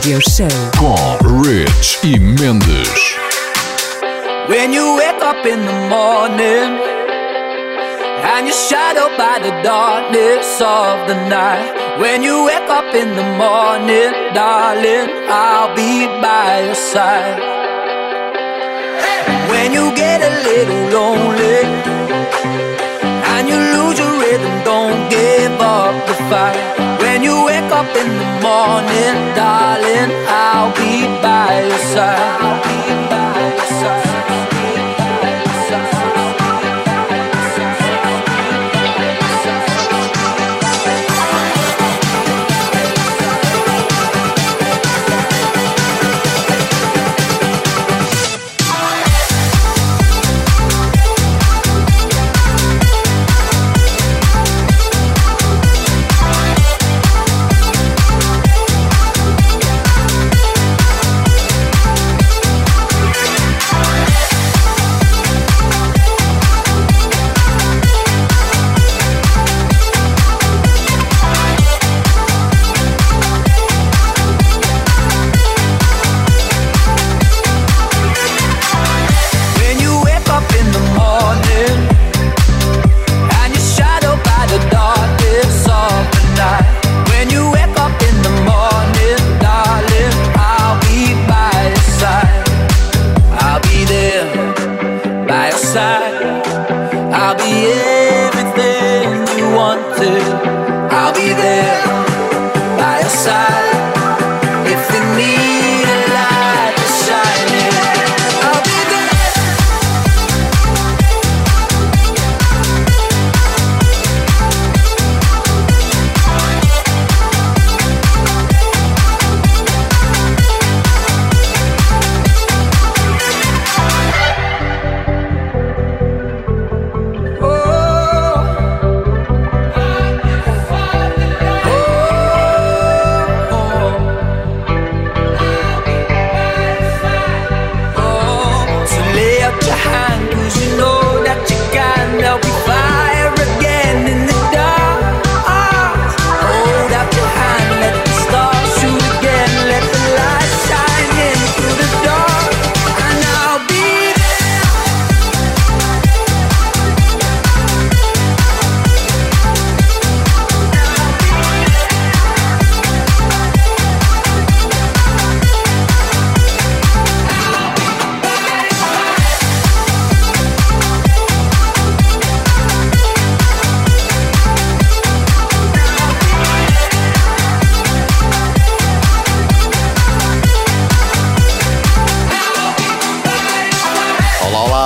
RFM Somni Radio Show com Rich e Mendes. When you wake up in the morning and you're shadowed by the darkness of the night. When you wake up in the morning, darling, I'll be by your side. When you get a little lonely and you lose your rhythm, don't give up the fight. When you wake up in the morning, darling, I'll be by your side.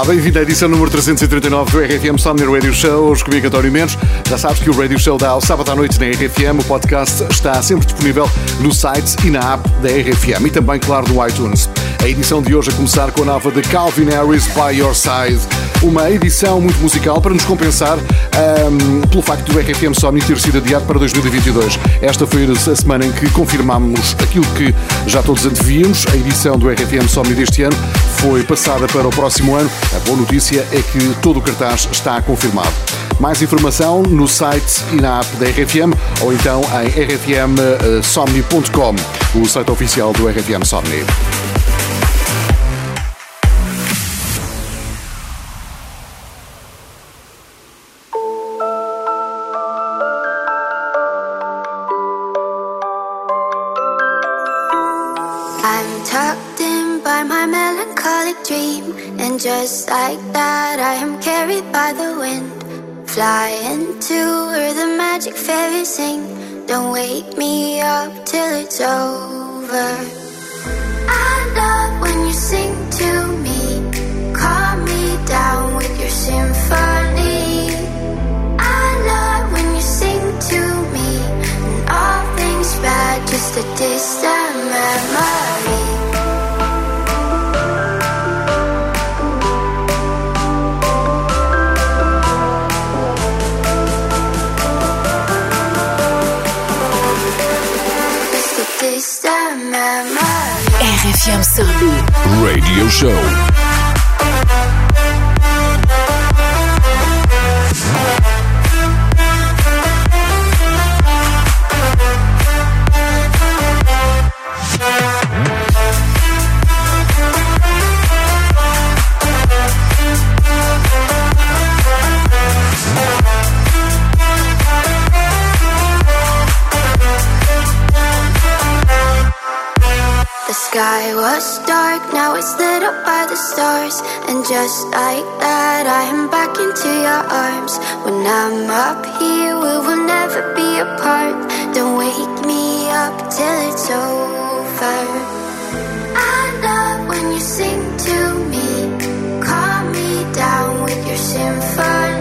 Bem-vindo à edição número 339 do RFM Somni Radio Show, comigo António Mendes. Já sabes que o Radio Show dá ao sábado à noite na RFM, o podcast está sempre disponível no site e na app da RFM e também, claro, no iTunes. A edição de hoje a começar com a nova de Calvin Harris, By Your Side. Uma edição muito musical para nos compensar ahm, pelo facto do RFM Somni ter sido adiado para 2022. Esta foi a semana em que confirmámos aquilo que já todos antevíamos. A edição do RFM Somni deste ano foi passada para o próximo ano. A boa notícia é que todo o cartaz está confirmado. Mais informação no site e na app da RFM ou então em rfmsomni.com, o site oficial do RFM Somni. Just like that, I am carried by the wind. Flying to where the magic fairies sing. Don't wake me up till it's over. I love when you sing to me, calm me down with your symphony. I love when you sing to me, and all things bad, just a distant memory. RFM Somni Radio Show. arms. When I'm up here, we will never be apart. Don't wake me up till it's over. I love when you sing to me, calm me down with your symphony.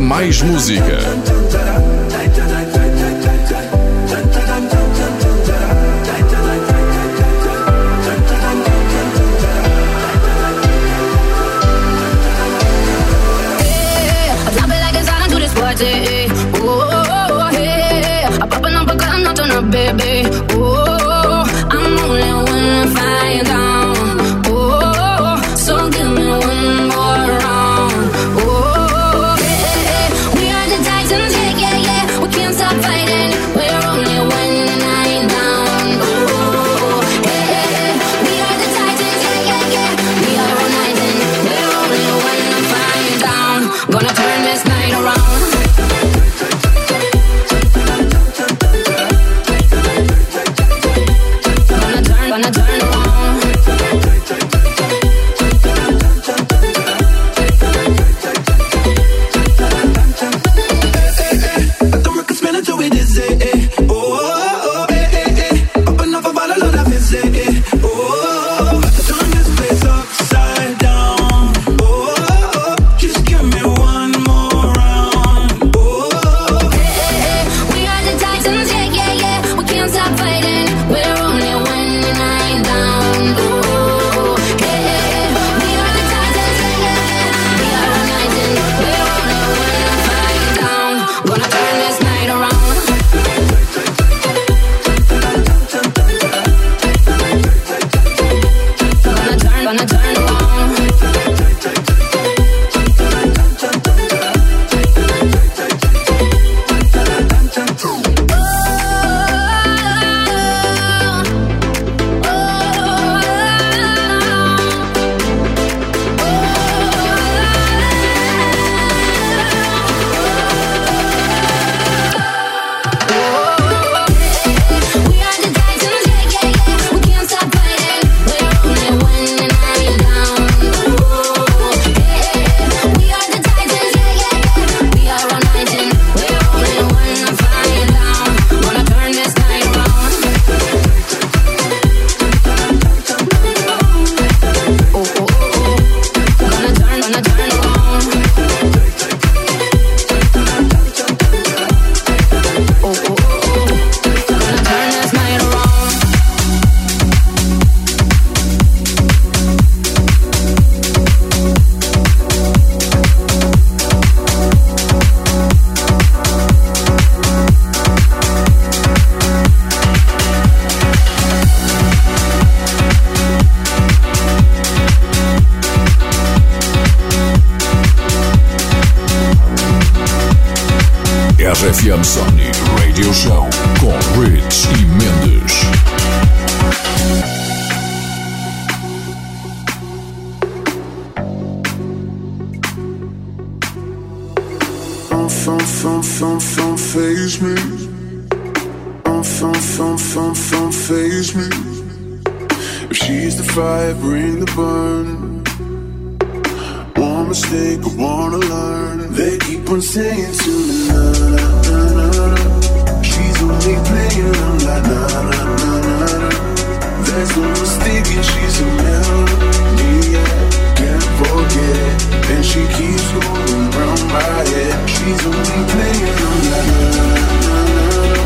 mais música. RFM Somni Radio Show com e Mendes. Fun, fun, fun, fun, me. Fun, fun, fun, fun, face me. If she's the fire, bring the burn mistake, I wanna learn. They keep on saying to me, na na na na. She's only playing, I'm like, na na na na. There's no mistake, and she's a melody, yeah. Can't forget, and she keeps going round my head. She's only playing, I'm like, na na na na na.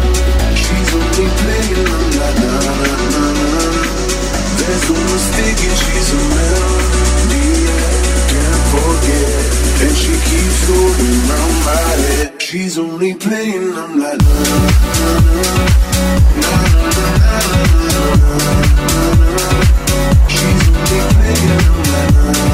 She's only playing, I'm like, na na na na na. There's no mistake, and she's a melody, yeah forget. And she keeps going round my head. She's only playing, I'm like, nah, nah, nah, nah, nah, nah, nah, nah. She's only playing, I'm like.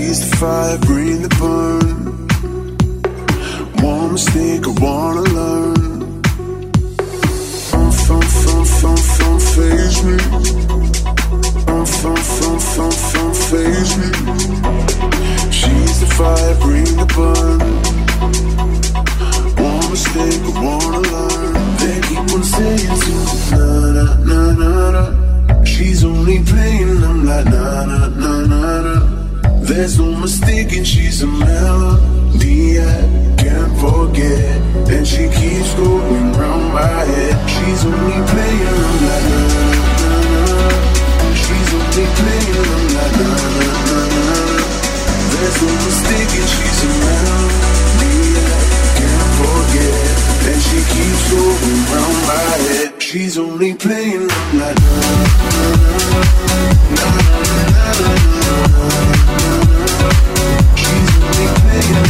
Feast the fire, bring the burn. One mistake, I wanna learn. I'm from, from, from, from, phase me. I'm from, from, from, from, phase me. She's the fire, bring the burn. One mistake, I wanna learn. They keep on saying to na na na na na. She's only playing, them like na na na na na. There's no mistake, and she's a melody I can't forget. And she keeps going round my head. She's only playing on la na na na She's only playing on la na na na na There's no mistake, and she's a melody I can't forget. And she keeps going round my head. She's only playing la la la la la la. She's only playing.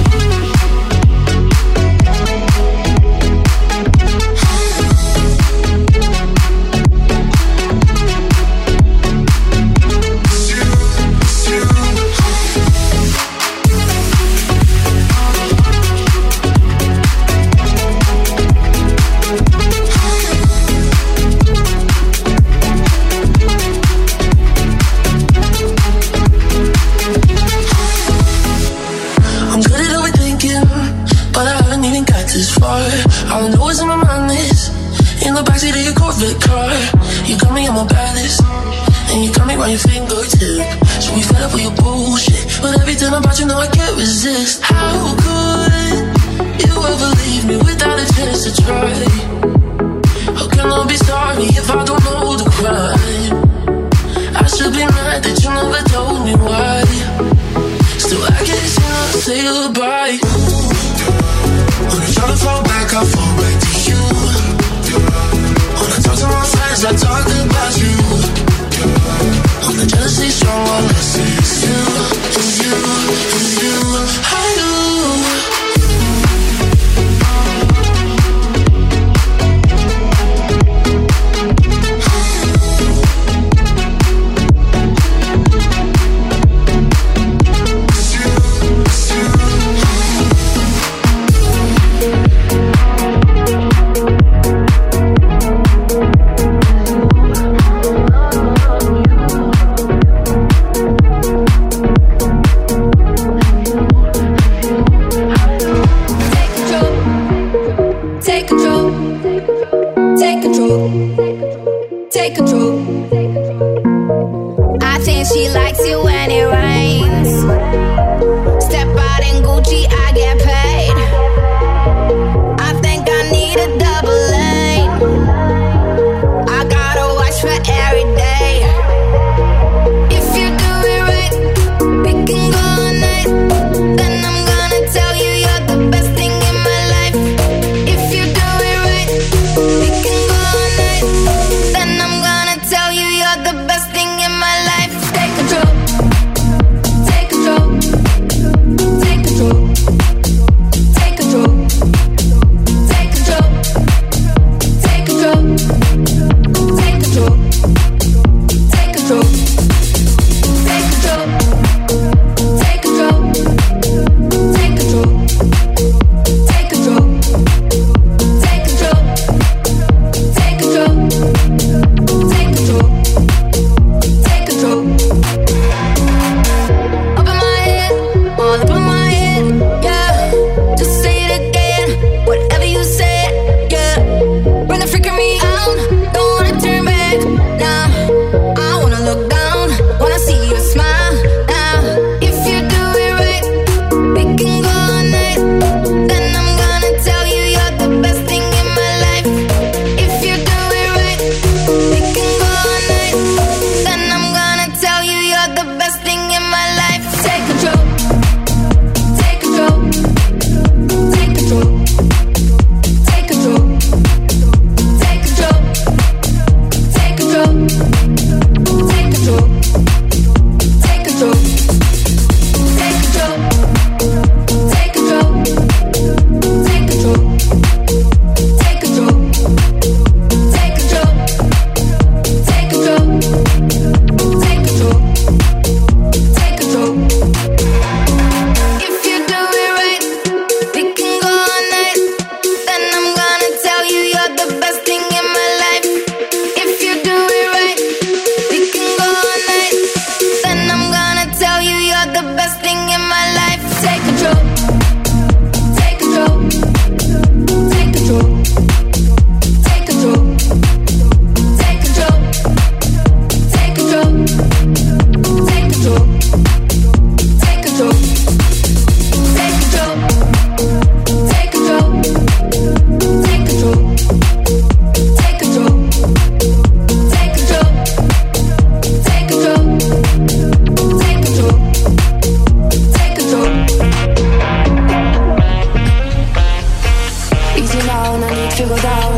to go down.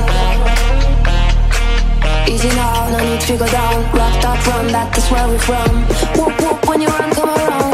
Easy now, no need to go down. Wrapped up from that, that's where we're from. Whoop whoop when you run, come around.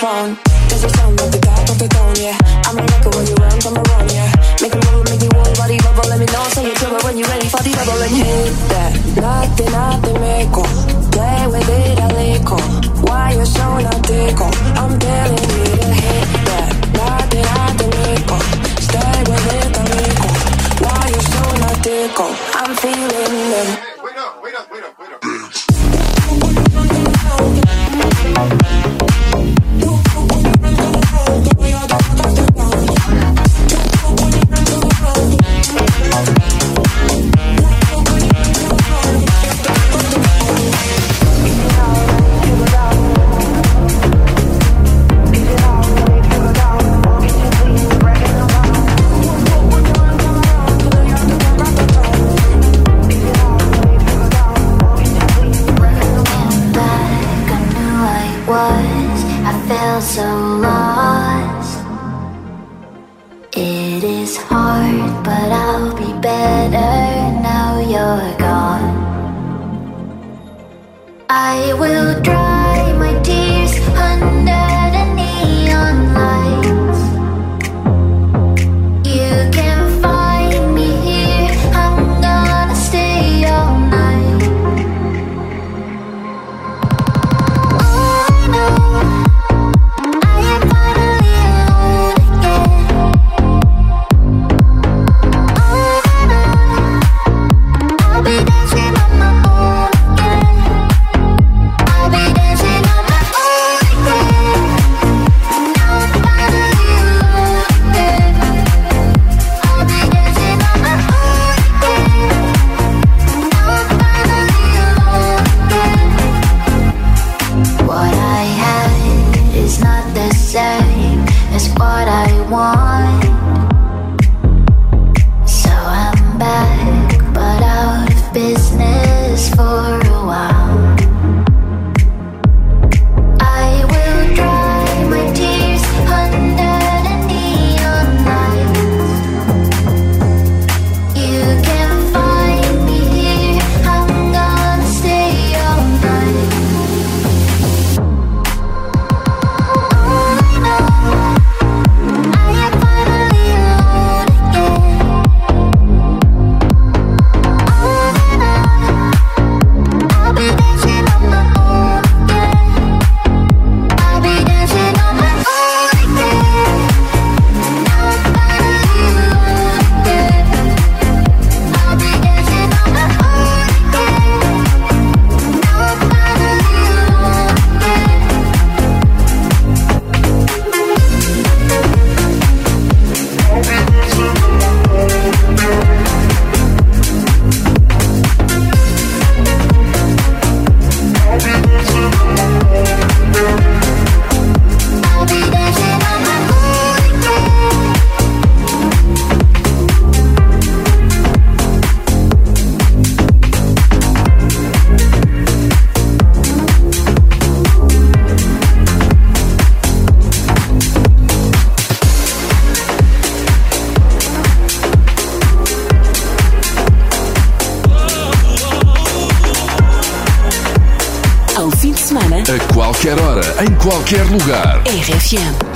phone. em qualquer lugar. RFM.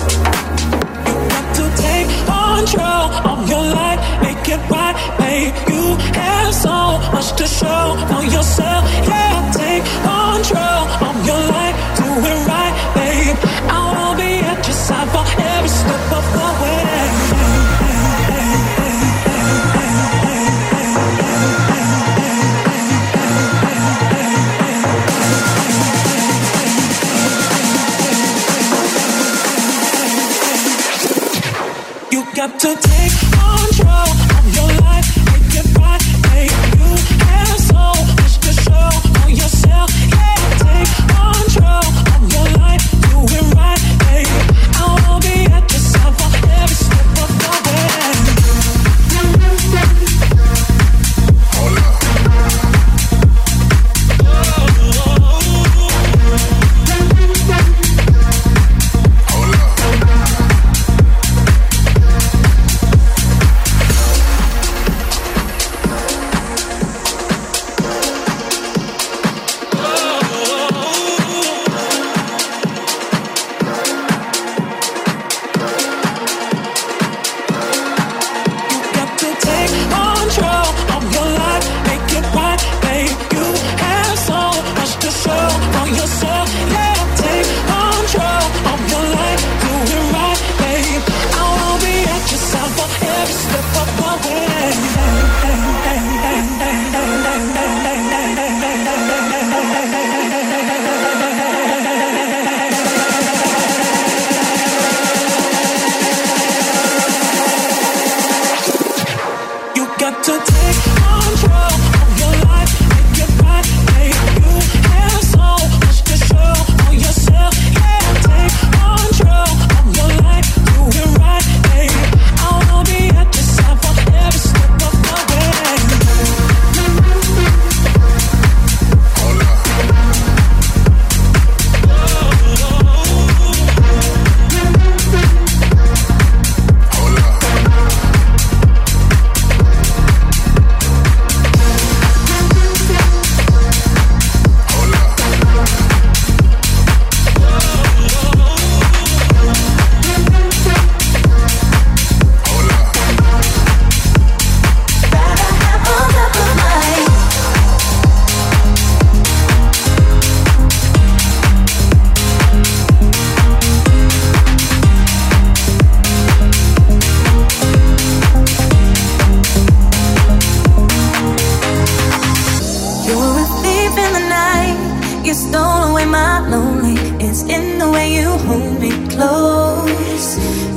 am I lonely? It's in the way you hold me close.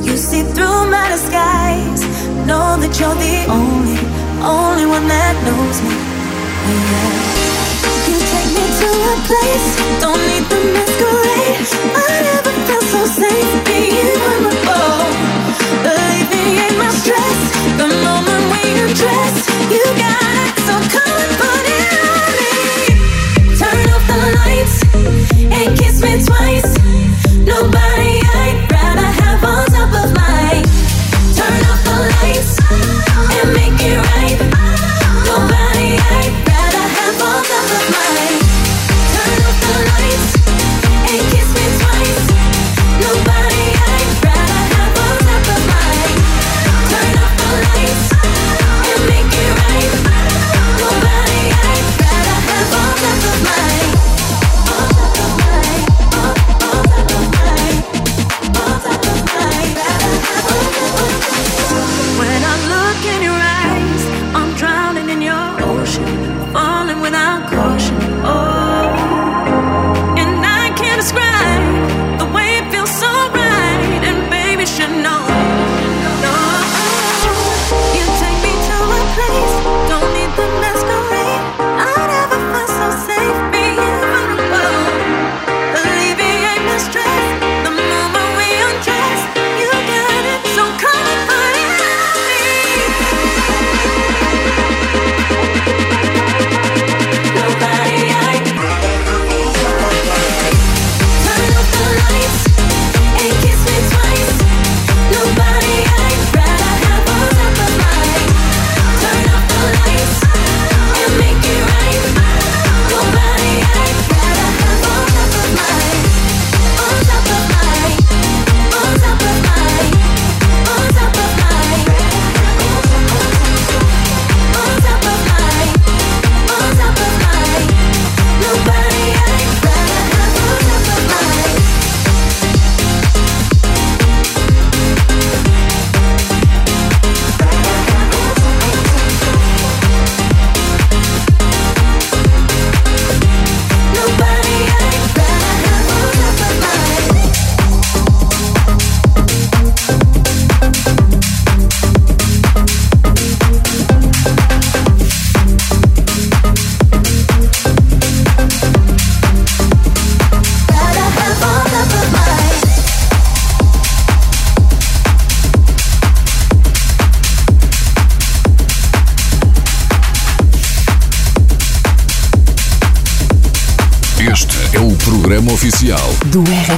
You see through my disguise. Know that you're the only, only one that knows me. Yeah. You take me to a place. Don't need the masquerade. I never felt so safe being vulnerable. Alleviate my stress. The moment we undress, you got it. So come and put it on. me twice. Nobody.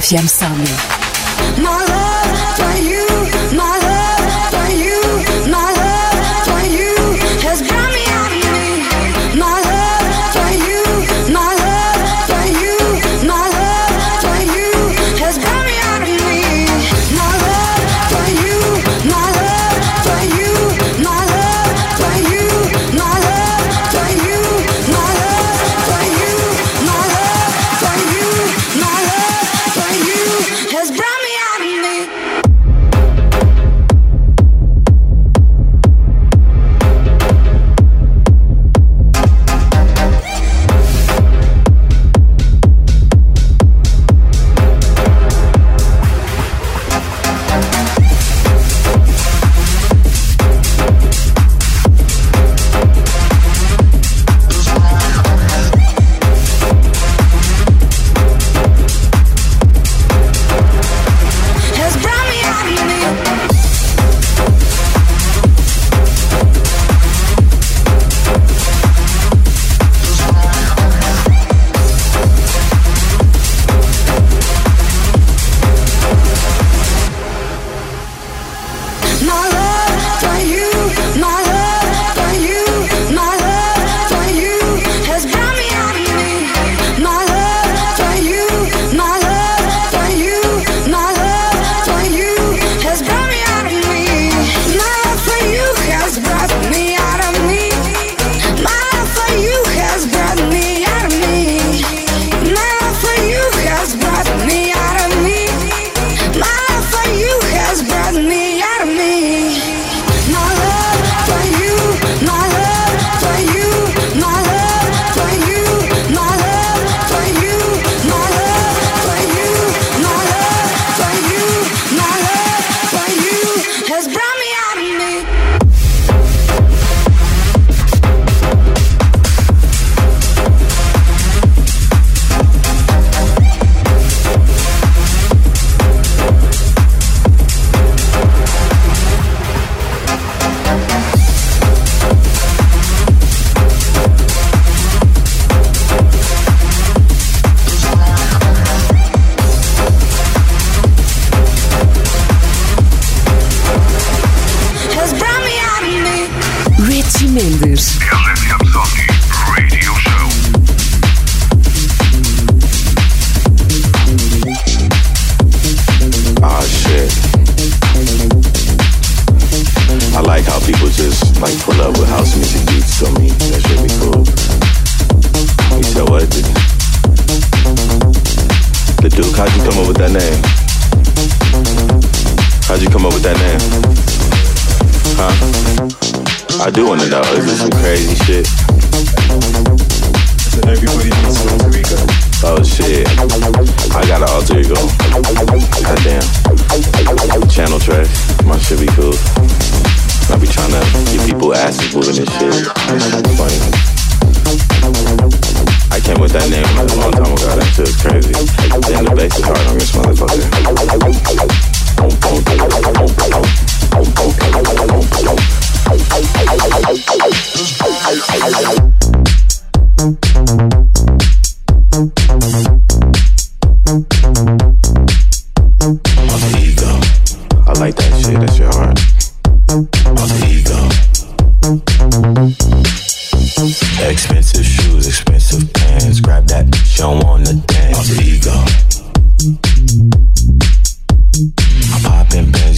Софьян Савлиев. Cause brown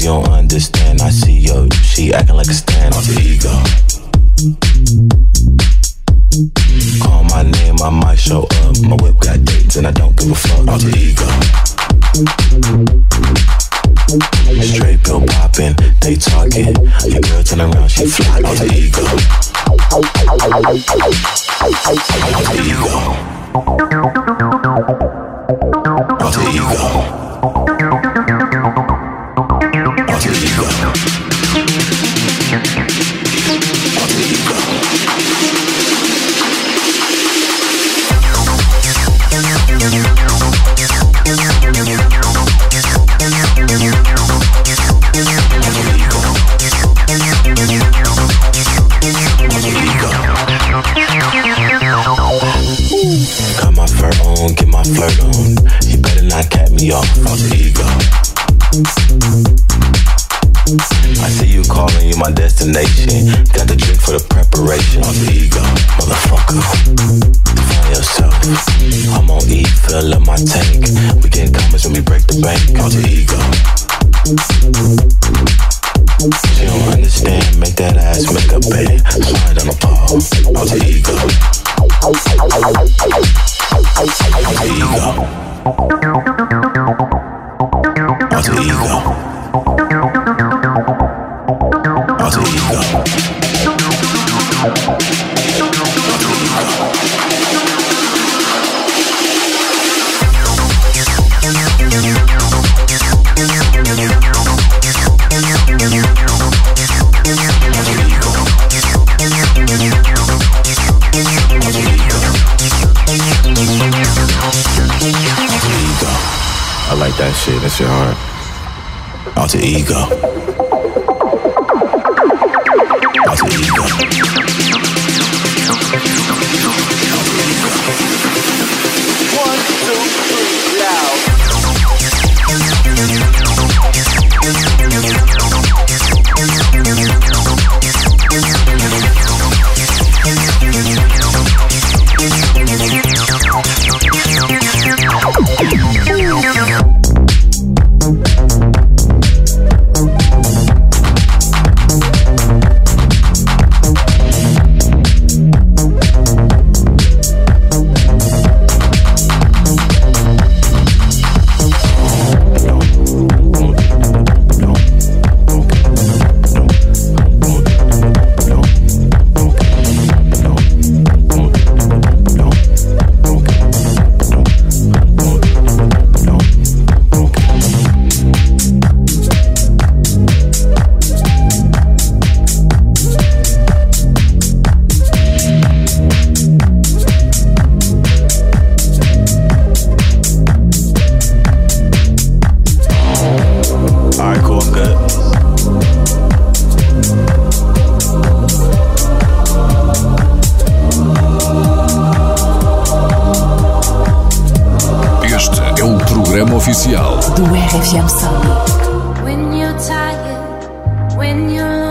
you don't understand. I see yo, she acting like a stand on the ego. Call my name, I might show up. My whip got dates and I don't give a fuck. All the ego. Straight pill popping, they talking. Your girl turn around, she fly. All the ego. I'm the ego. I'm the ego. That shit. That shit hard. Alter ego. When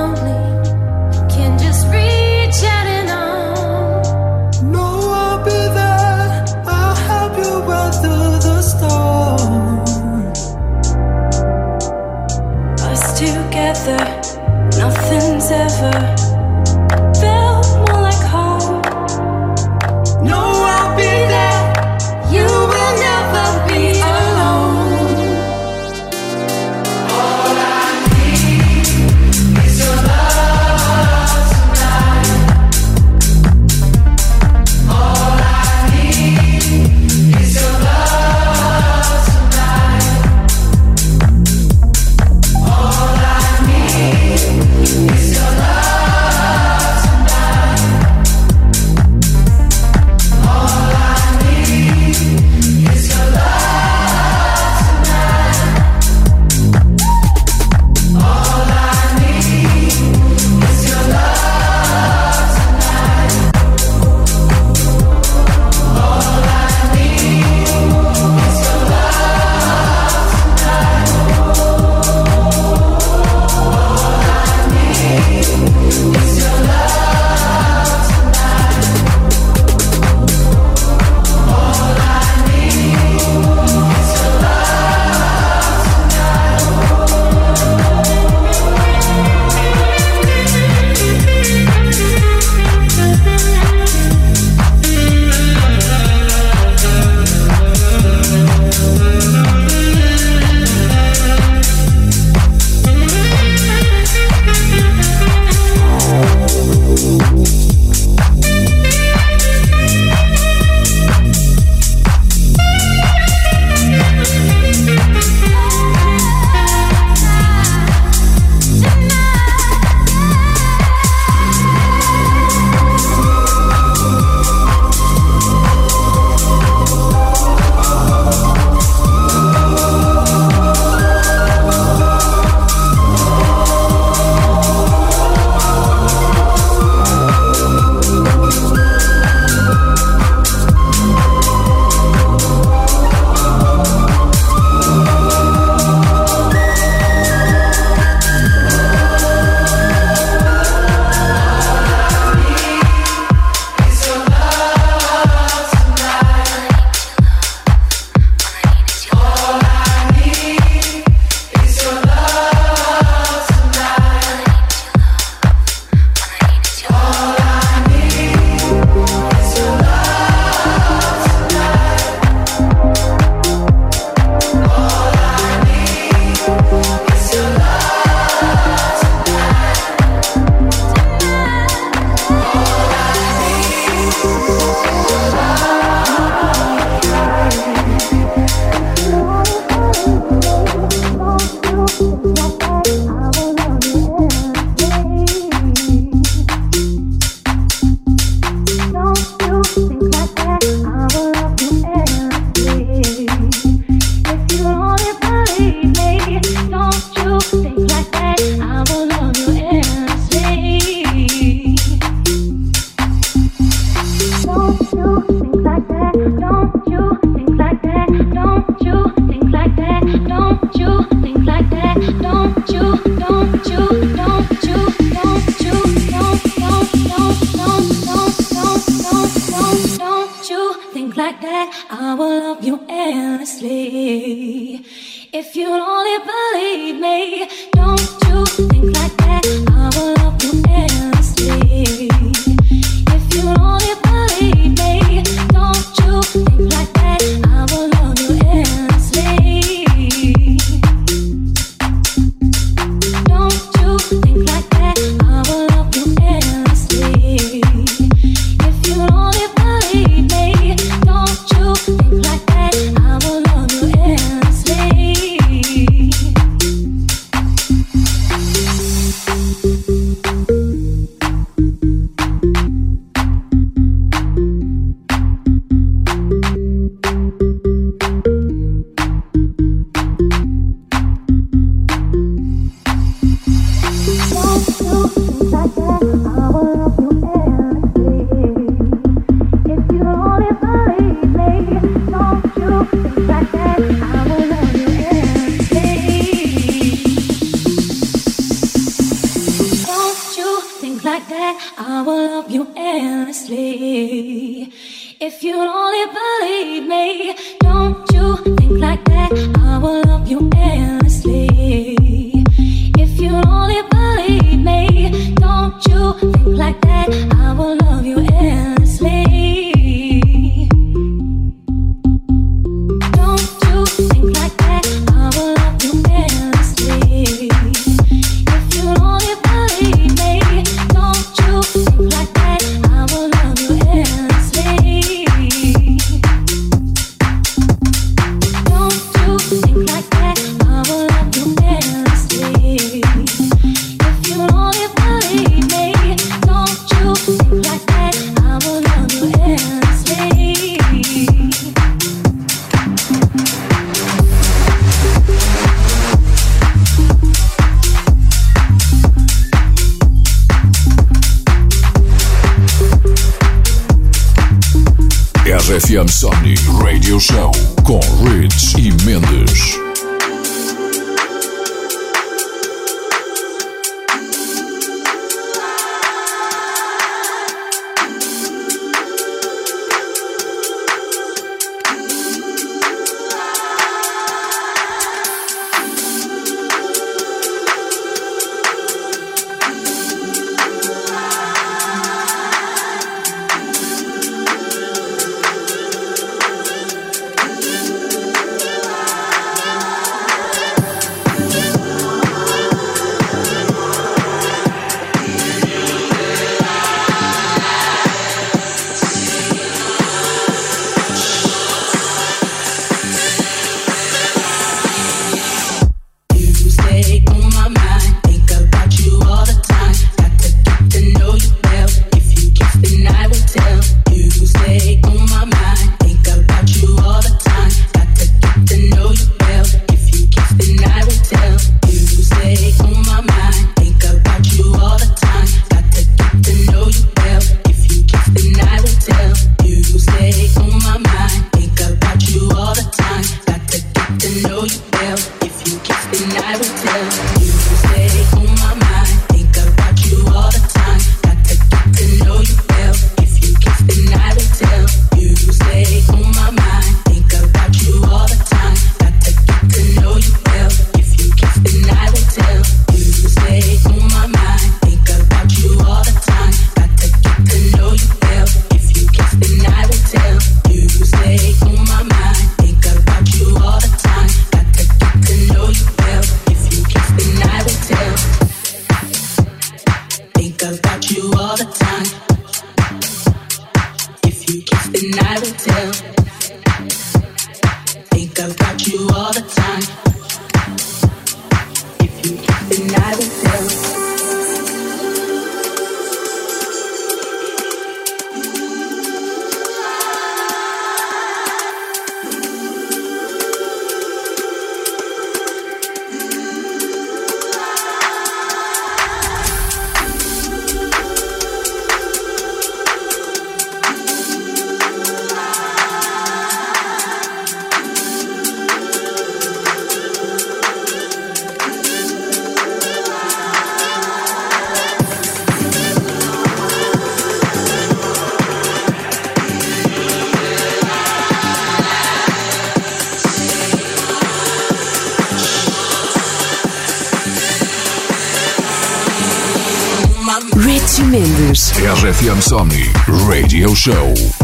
Mendes. RFM Somni Radio Show.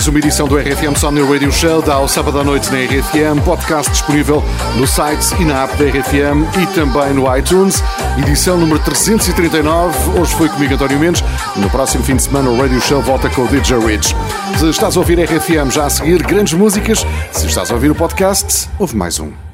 Mais uma edição do RFM Sony Radio Show, da ao sábado à noite na RFM, podcast disponível no site e na app da RFM e também no iTunes. Edição número 339. Hoje foi comigo António Mendes. No próximo fim de semana o Radio Show volta com o DJ Rich. Se estás a ouvir RFM já a seguir, grandes músicas. Se estás a ouvir o podcast, ouve mais um.